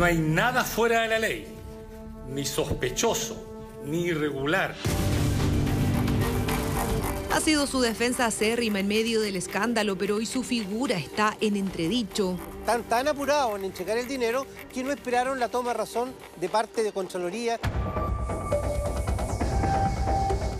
No hay nada fuera de la ley, ni sospechoso, ni irregular. Ha sido su defensa acérrima en medio del escándalo, pero hoy su figura está en entredicho. Están tan apurados en entregar el dinero que no esperaron la toma de razón de parte de Contraloría.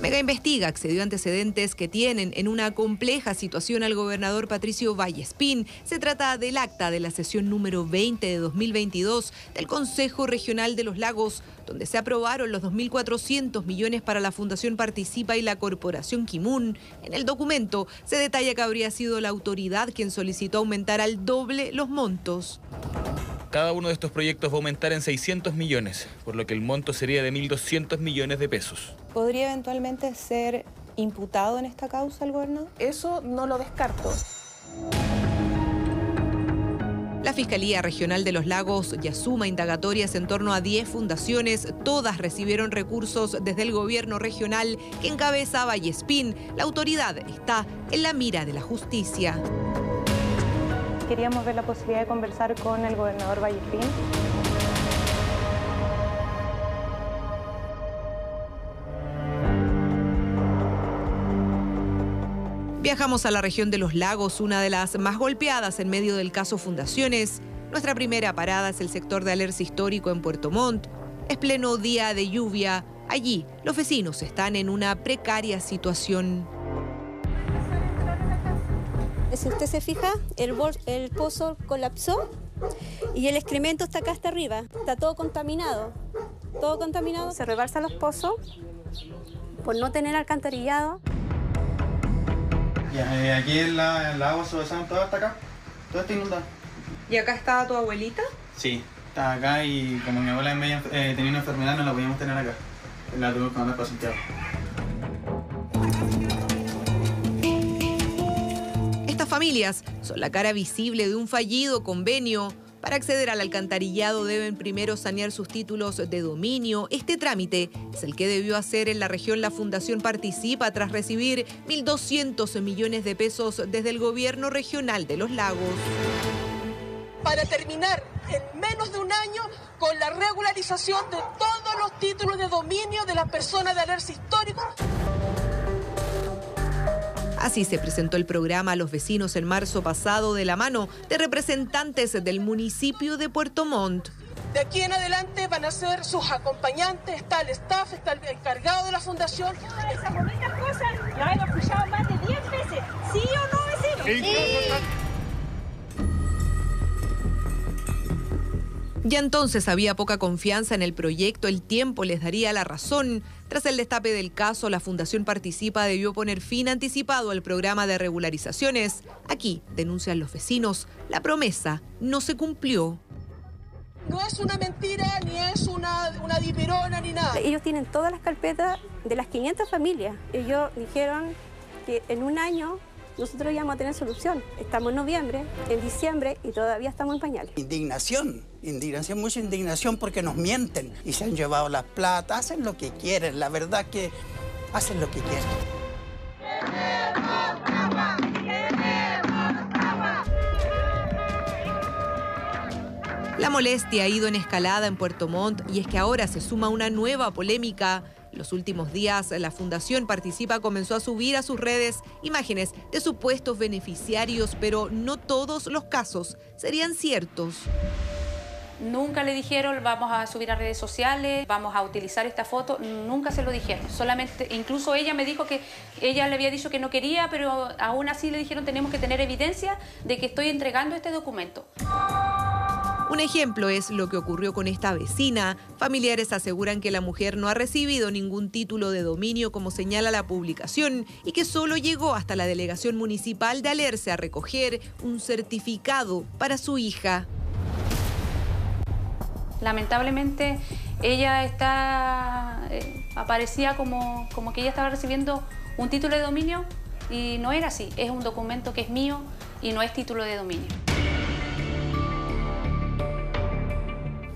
Mega Investiga accedió a antecedentes que tienen en una compleja situación al gobernador Patricio Vallespín. Se trata del acta de la sesión número 20 de 2022 del Consejo Regional de los Lagos, donde se aprobaron los 2.400 millones para la Fundación Participa y la Corporación Kimun. En el documento se detalla que habría sido la autoridad quien solicitó aumentar al doble los montos. Cada uno de estos proyectos va a aumentar en 600 millones, por lo que el monto sería de 1.200 millones de pesos. ¿Podría eventualmente ser imputado en esta causa el gobernador? Eso no lo descarto. La Fiscalía Regional de los Lagos ya suma indagatorias en torno a 10 fundaciones. Todas recibieron recursos desde el gobierno regional que encabeza Vallespín. La autoridad está en la mira de la justicia queríamos ver la posibilidad de conversar con el gobernador Vallespín. Viajamos a la región de los lagos, una de las más golpeadas en medio del caso Fundaciones. Nuestra primera parada es el sector de alerce histórico en Puerto Montt. Es pleno día de lluvia. Allí, los vecinos están en una precaria situación. Si usted se fija, el, el pozo colapsó y el excremento está acá hasta arriba. Está todo contaminado. Todo contaminado. Se rebalsan los pozos por no tener alcantarillado. Ya, eh, aquí en la, el agua subesante todo hasta acá. Todo está inundado. ¿Y acá está tu abuelita? Sí, está acá y como mi abuela eh, tenía una enfermedad no la podíamos tener acá. La tuvimos que mandar para Santiago. familias son la cara visible de un fallido convenio. Para acceder al alcantarillado deben primero sanear sus títulos de dominio. Este trámite es el que debió hacer en la región la Fundación Participa tras recibir 1.200 millones de pesos desde el gobierno regional de los lagos. Para terminar en menos de un año con la regularización de todos los títulos de dominio de las personas de alerce histórico. Así se presentó el programa a los vecinos en marzo pasado de la mano de representantes del municipio de Puerto Montt. De aquí en adelante van a ser sus acompañantes, está el staff, está el encargado de la fundación. Esas bonitas cosas las hemos escuchado más de 10 veces. ¿Sí o no, vecino? Sí. Ya entonces había poca confianza en el proyecto, el tiempo les daría la razón. Tras el destape del caso, la Fundación Participa debió poner fin anticipado al programa de regularizaciones. Aquí, denuncian los vecinos, la promesa no se cumplió. No es una mentira, ni es una, una dipirona, ni nada. Ellos tienen todas las carpetas de las 500 familias. Ellos dijeron que en un año nosotros ya vamos a tener solución. Estamos en noviembre, en diciembre y todavía estamos en pañales. Indignación, indignación, mucha indignación porque nos mienten y se han llevado las plata, hacen lo que quieren, la verdad que hacen lo que quieren. La molestia ha ido en escalada en Puerto Montt y es que ahora se suma una nueva polémica los últimos días, la Fundación Participa comenzó a subir a sus redes imágenes de supuestos beneficiarios, pero no todos los casos serían ciertos. Nunca le dijeron vamos a subir a redes sociales, vamos a utilizar esta foto, nunca se lo dijeron. Solamente, incluso ella me dijo que ella le había dicho que no quería, pero aún así le dijeron tenemos que tener evidencia de que estoy entregando este documento. Un ejemplo es lo que ocurrió con esta vecina. Familiares aseguran que la mujer no ha recibido ningún título de dominio como señala la publicación y que solo llegó hasta la delegación municipal de Alerce a recoger un certificado para su hija. Lamentablemente ella está eh, aparecía como, como que ella estaba recibiendo un título de dominio y no era así, es un documento que es mío y no es título de dominio.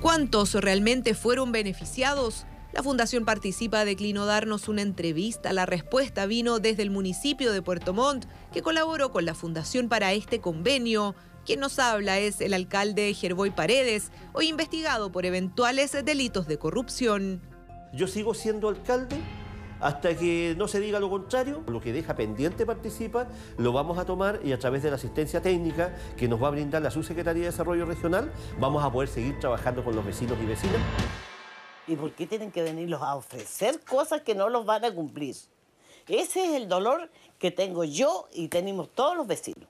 ¿Cuántos realmente fueron beneficiados? La Fundación Participa declinó darnos una entrevista. La respuesta vino desde el municipio de Puerto Montt, que colaboró con la Fundación para este convenio. Quien nos habla es el alcalde Gerboy Paredes, hoy investigado por eventuales delitos de corrupción. Yo sigo siendo alcalde hasta que no se diga lo contrario. Lo que deja pendiente participa lo vamos a tomar y a través de la asistencia técnica que nos va a brindar la Subsecretaría de Desarrollo Regional vamos a poder seguir trabajando con los vecinos y vecinas. ¿Y por qué tienen que venirlos a ofrecer cosas que no los van a cumplir? Ese es el dolor que tengo yo y tenemos todos los vecinos.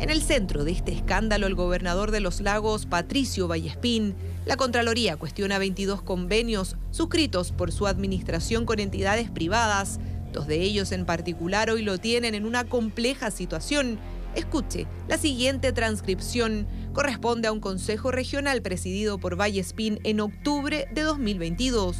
En el centro de este escándalo, el gobernador de los lagos, Patricio Vallespín, la Contraloría cuestiona 22 convenios suscritos por su administración con entidades privadas. Dos de ellos en particular hoy lo tienen en una compleja situación. Escuche, la siguiente transcripción corresponde a un consejo regional presidido por Vallespín en octubre de 2022.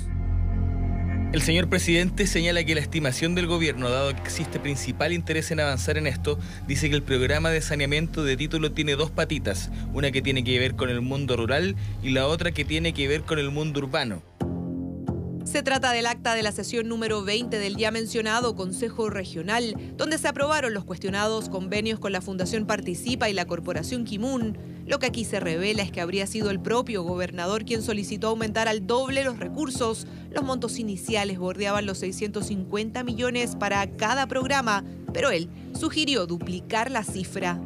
El señor presidente señala que la estimación del gobierno, dado que existe principal interés en avanzar en esto, dice que el programa de saneamiento de título tiene dos patitas, una que tiene que ver con el mundo rural y la otra que tiene que ver con el mundo urbano. Se trata del acta de la sesión número 20 del ya mencionado Consejo Regional, donde se aprobaron los cuestionados convenios con la Fundación Participa y la Corporación Kimun. Lo que aquí se revela es que habría sido el propio gobernador quien solicitó aumentar al doble los recursos. Los montos iniciales bordeaban los 650 millones para cada programa, pero él sugirió duplicar la cifra.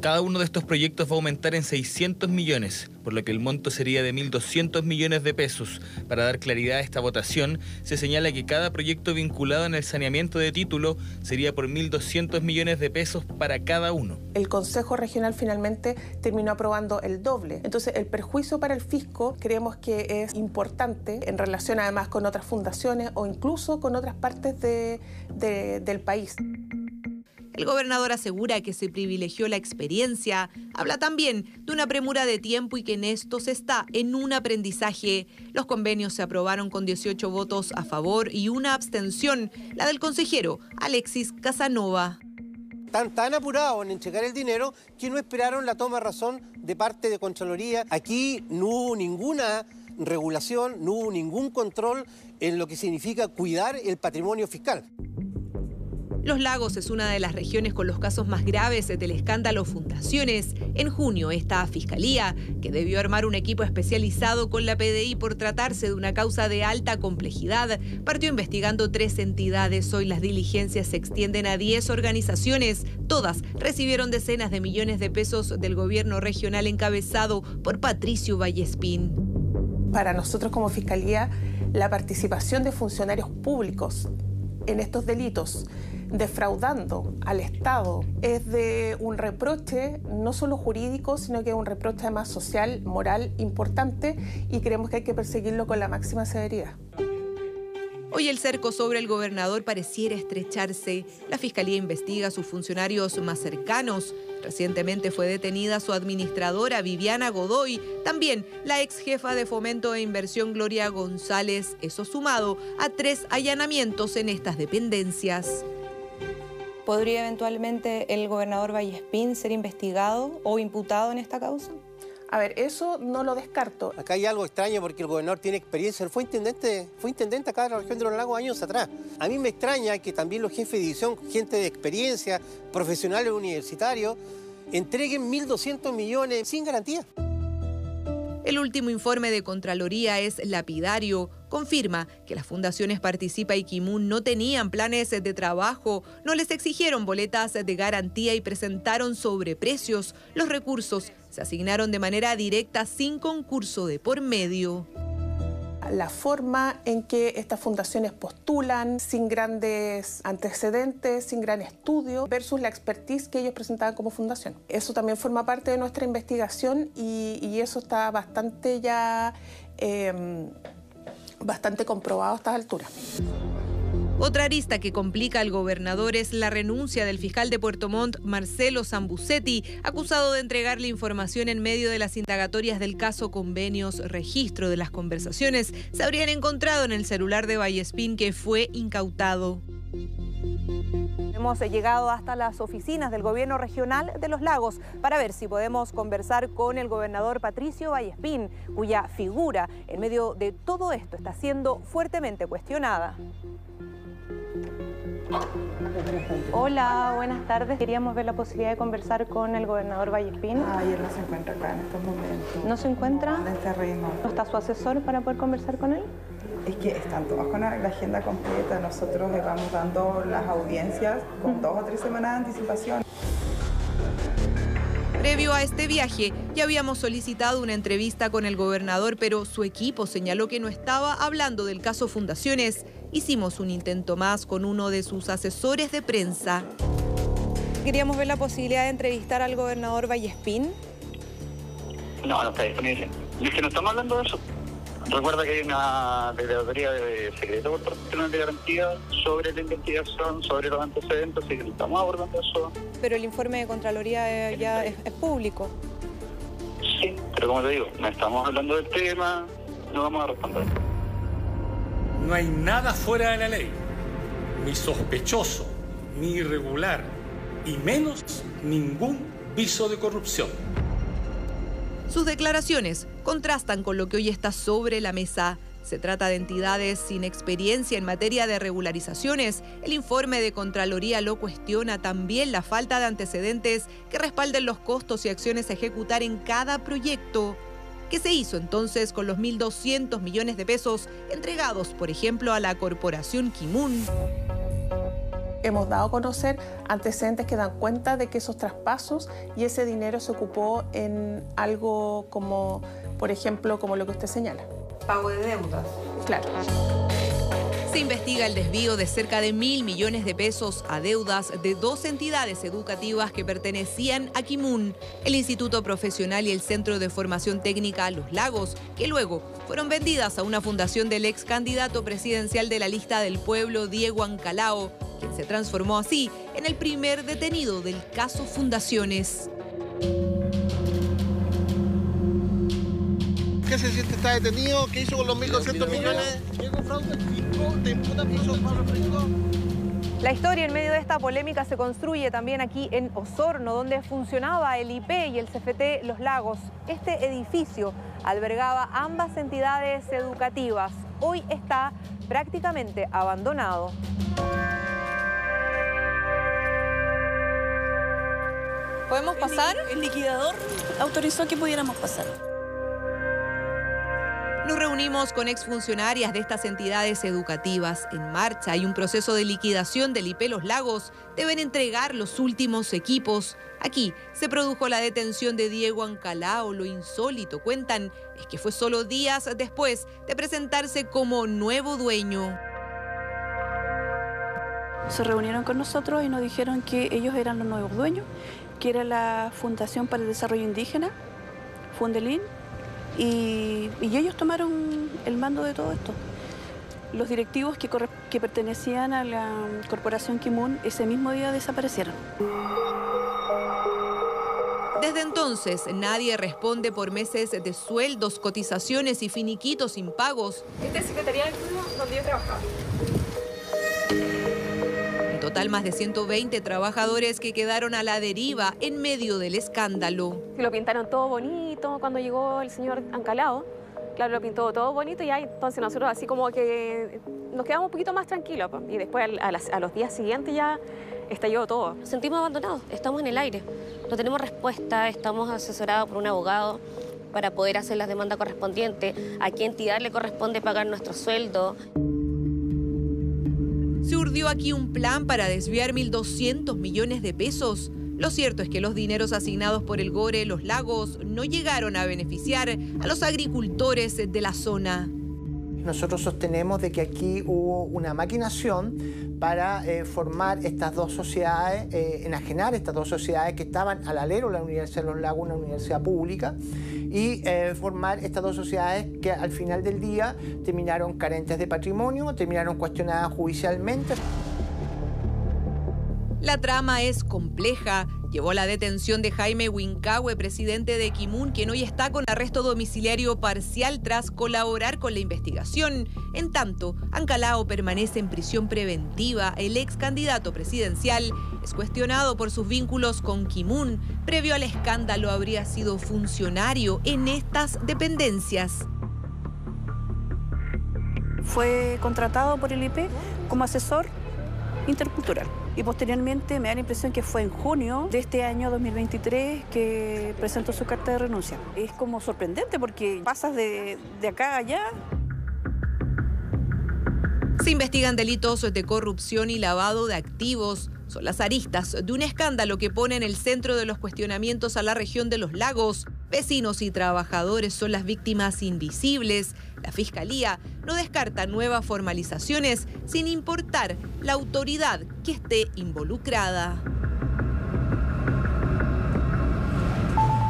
Cada uno de estos proyectos va a aumentar en 600 millones, por lo que el monto sería de 1.200 millones de pesos. Para dar claridad a esta votación, se señala que cada proyecto vinculado en el saneamiento de título sería por 1.200 millones de pesos para cada uno. El Consejo Regional finalmente terminó aprobando el doble. Entonces, el perjuicio para el fisco creemos que es importante en relación además con otras fundaciones o incluso con otras partes de, de, del país. El gobernador asegura que se privilegió la experiencia. Habla también de una premura de tiempo y que en esto se está en un aprendizaje. Los convenios se aprobaron con 18 votos a favor y una abstención, la del consejero Alexis Casanova. Están tan apurados en entregar el dinero que no esperaron la toma de razón de parte de Contraloría. Aquí no hubo ninguna regulación, no hubo ningún control en lo que significa cuidar el patrimonio fiscal. Los Lagos es una de las regiones con los casos más graves del escándalo Fundaciones. En junio, esta fiscalía, que debió armar un equipo especializado con la PDI por tratarse de una causa de alta complejidad, partió investigando tres entidades. Hoy las diligencias se extienden a 10 organizaciones. Todas recibieron decenas de millones de pesos del gobierno regional encabezado por Patricio Vallespín. Para nosotros como Fiscalía, la participación de funcionarios públicos en estos delitos defraudando al Estado es de un reproche no solo jurídico, sino que es un reproche además social, moral importante y creemos que hay que perseguirlo con la máxima severidad. Hoy el cerco sobre el gobernador pareciera estrecharse. La fiscalía investiga a sus funcionarios más cercanos. Recientemente fue detenida su administradora Viviana Godoy, también la ex jefa de fomento e inversión Gloria González, eso sumado a tres allanamientos en estas dependencias. ¿Podría eventualmente el gobernador Vallespín ser investigado o imputado en esta causa? A ver, eso no lo descarto. Acá hay algo extraño porque el gobernador tiene experiencia. Él fue intendente, fue intendente acá en la región de los lagos años atrás. A mí me extraña que también los jefes de división, gente de experiencia, profesionales universitarios, entreguen 1.200 millones sin garantía. El último informe de Contraloría es lapidario. Confirma que las fundaciones Participa y Kimun no tenían planes de trabajo, no les exigieron boletas de garantía y presentaron sobreprecios. Los recursos se asignaron de manera directa sin concurso de por medio la forma en que estas fundaciones postulan, sin grandes antecedentes, sin gran estudio, versus la expertise que ellos presentaban como fundación. Eso también forma parte de nuestra investigación y, eso está bastante ya em, bastante comprobado a estas alturas. Otra arista que complica al gobernador es la renuncia del fiscal de Puerto Montt, Marcelo Zambucetti, acusado de entregarle información en medio de las indagatorias del caso convenios registro de las conversaciones se habrían encontrado en el celular de Vallespín que fue incautado. Hemos llegado hasta las oficinas del gobierno regional de Los Lagos para ver si podemos conversar con el gobernador Patricio Vallespín, cuya figura en medio de todo esto está siendo fuertemente cuestionada. Hola, buenas tardes. Queríamos ver la posibilidad de conversar con el gobernador Vallespín. Ay, él no se encuentra acá en estos momentos. ¿No se encuentra? En el terreno. ¿No está su asesor para poder conversar con él? Es que están todos con la agenda completa. Nosotros le vamos dando las audiencias con dos o tres semanas de anticipación. Previo a este viaje, ya habíamos solicitado una entrevista con el gobernador, pero su equipo señaló que no estaba hablando del caso Fundaciones. Hicimos un intento más con uno de sus asesores de prensa. Queríamos ver la posibilidad de entrevistar al gobernador Vallespín. No, no está disponible. Es que no estamos hablando de eso. Recuerda que hay una declaratoria de secreto por parte de garantía sobre la investigación, sobre los antecedentes, y que no estamos abordando eso. Pero el informe de Contraloría eh, ya es, es público. Sí, pero como te digo, no estamos hablando del tema, no vamos a responder. No hay nada fuera de la ley, ni sospechoso, ni irregular, y menos ningún viso de corrupción. Sus declaraciones contrastan con lo que hoy está sobre la mesa. Se trata de entidades sin experiencia en materia de regularizaciones. El informe de Contraloría lo cuestiona también la falta de antecedentes que respalden los costos y acciones a ejecutar en cada proyecto. ¿Qué se hizo entonces con los 1.200 millones de pesos entregados, por ejemplo, a la corporación Kimun? Hemos dado a conocer antecedentes que dan cuenta de que esos traspasos y ese dinero se ocupó en algo como, por ejemplo, como lo que usted señala. Pago de deudas. Claro. Se investiga el desvío de cerca de mil millones de pesos a deudas de dos entidades educativas que pertenecían a Kimun, el Instituto Profesional y el Centro de Formación Técnica Los Lagos, que luego fueron vendidas a una fundación del ex candidato presidencial de la lista del pueblo, Diego Ancalao, quien se transformó así en el primer detenido del caso Fundaciones. ¿Qué se siente estar detenido? ¿Qué hizo con los 1.200 millones? ¿Llegó fraude al fisco? ¿Te? La historia en medio de esta polémica se construye también aquí en Osorno, donde funcionaba el IP y el CFT Los Lagos. Este edificio albergaba ambas entidades educativas. Hoy está prácticamente abandonado. ¿Podemos pasar? El liquidador autorizó que pudiéramos pasar. Nos reunimos con exfuncionarias de estas entidades educativas. En marcha hay un proceso de liquidación del IP Los Lagos. Deben entregar los últimos equipos. Aquí se produjo la detención de Diego Ancalao. Lo insólito, cuentan, es que fue solo días después de presentarse como nuevo dueño. Se reunieron con nosotros y nos dijeron que ellos eran los nuevos dueños, que era la Fundación para el Desarrollo Indígena, Fundelín, y, y ellos tomaron el mando de todo esto. Los directivos que, corre- que pertenecían a la corporación Kimun ese mismo día desaparecieron. Desde entonces, nadie responde por meses de sueldos, cotizaciones y finiquitos impagos. Esta es Secretaría del Pueblo donde yo trabajaba. En total, más de 120 trabajadores que quedaron a la deriva en medio del escándalo. Lo pintaron todo bonito cuando llegó el señor Ancalao. Claro, lo pintó todo bonito y ya entonces nosotros así como que nos quedamos un poquito más tranquilos. Y después al- a, las- a los días siguientes ya estalló todo. Nos sentimos abandonados, estamos en el aire, no tenemos respuesta, estamos asesorados por un abogado para poder hacer las demandas correspondientes, a qué entidad le corresponde pagar nuestro sueldo. Se urdió aquí un plan para desviar 1.200 millones de pesos. Lo cierto es que los dineros asignados por el Gore Los Lagos no llegaron a beneficiar a los agricultores de la zona. Nosotros sostenemos de que aquí hubo una maquinación para eh, formar estas dos sociedades, eh, enajenar estas dos sociedades que estaban al alero, la Universidad de los Lagos, una universidad pública, y eh, formar estas dos sociedades que al final del día terminaron carentes de patrimonio, terminaron cuestionadas judicialmente. La trama es compleja. Llevó la detención de Jaime Wincahue, presidente de Kimun, quien hoy está con arresto domiciliario parcial tras colaborar con la investigación. En tanto, Ancalao permanece en prisión preventiva. El ex candidato presidencial es cuestionado por sus vínculos con Kimun. Previo al escándalo, habría sido funcionario en estas dependencias. Fue contratado por el IP como asesor intercultural. Y posteriormente me da la impresión que fue en junio de este año 2023 que presentó su carta de renuncia. Es como sorprendente porque pasas de, de acá a allá se investigan delitos de corrupción y lavado de activos. Son las aristas de un escándalo que pone en el centro de los cuestionamientos a la región de los lagos. Vecinos y trabajadores son las víctimas invisibles. La Fiscalía no descarta nuevas formalizaciones sin importar la autoridad que esté involucrada.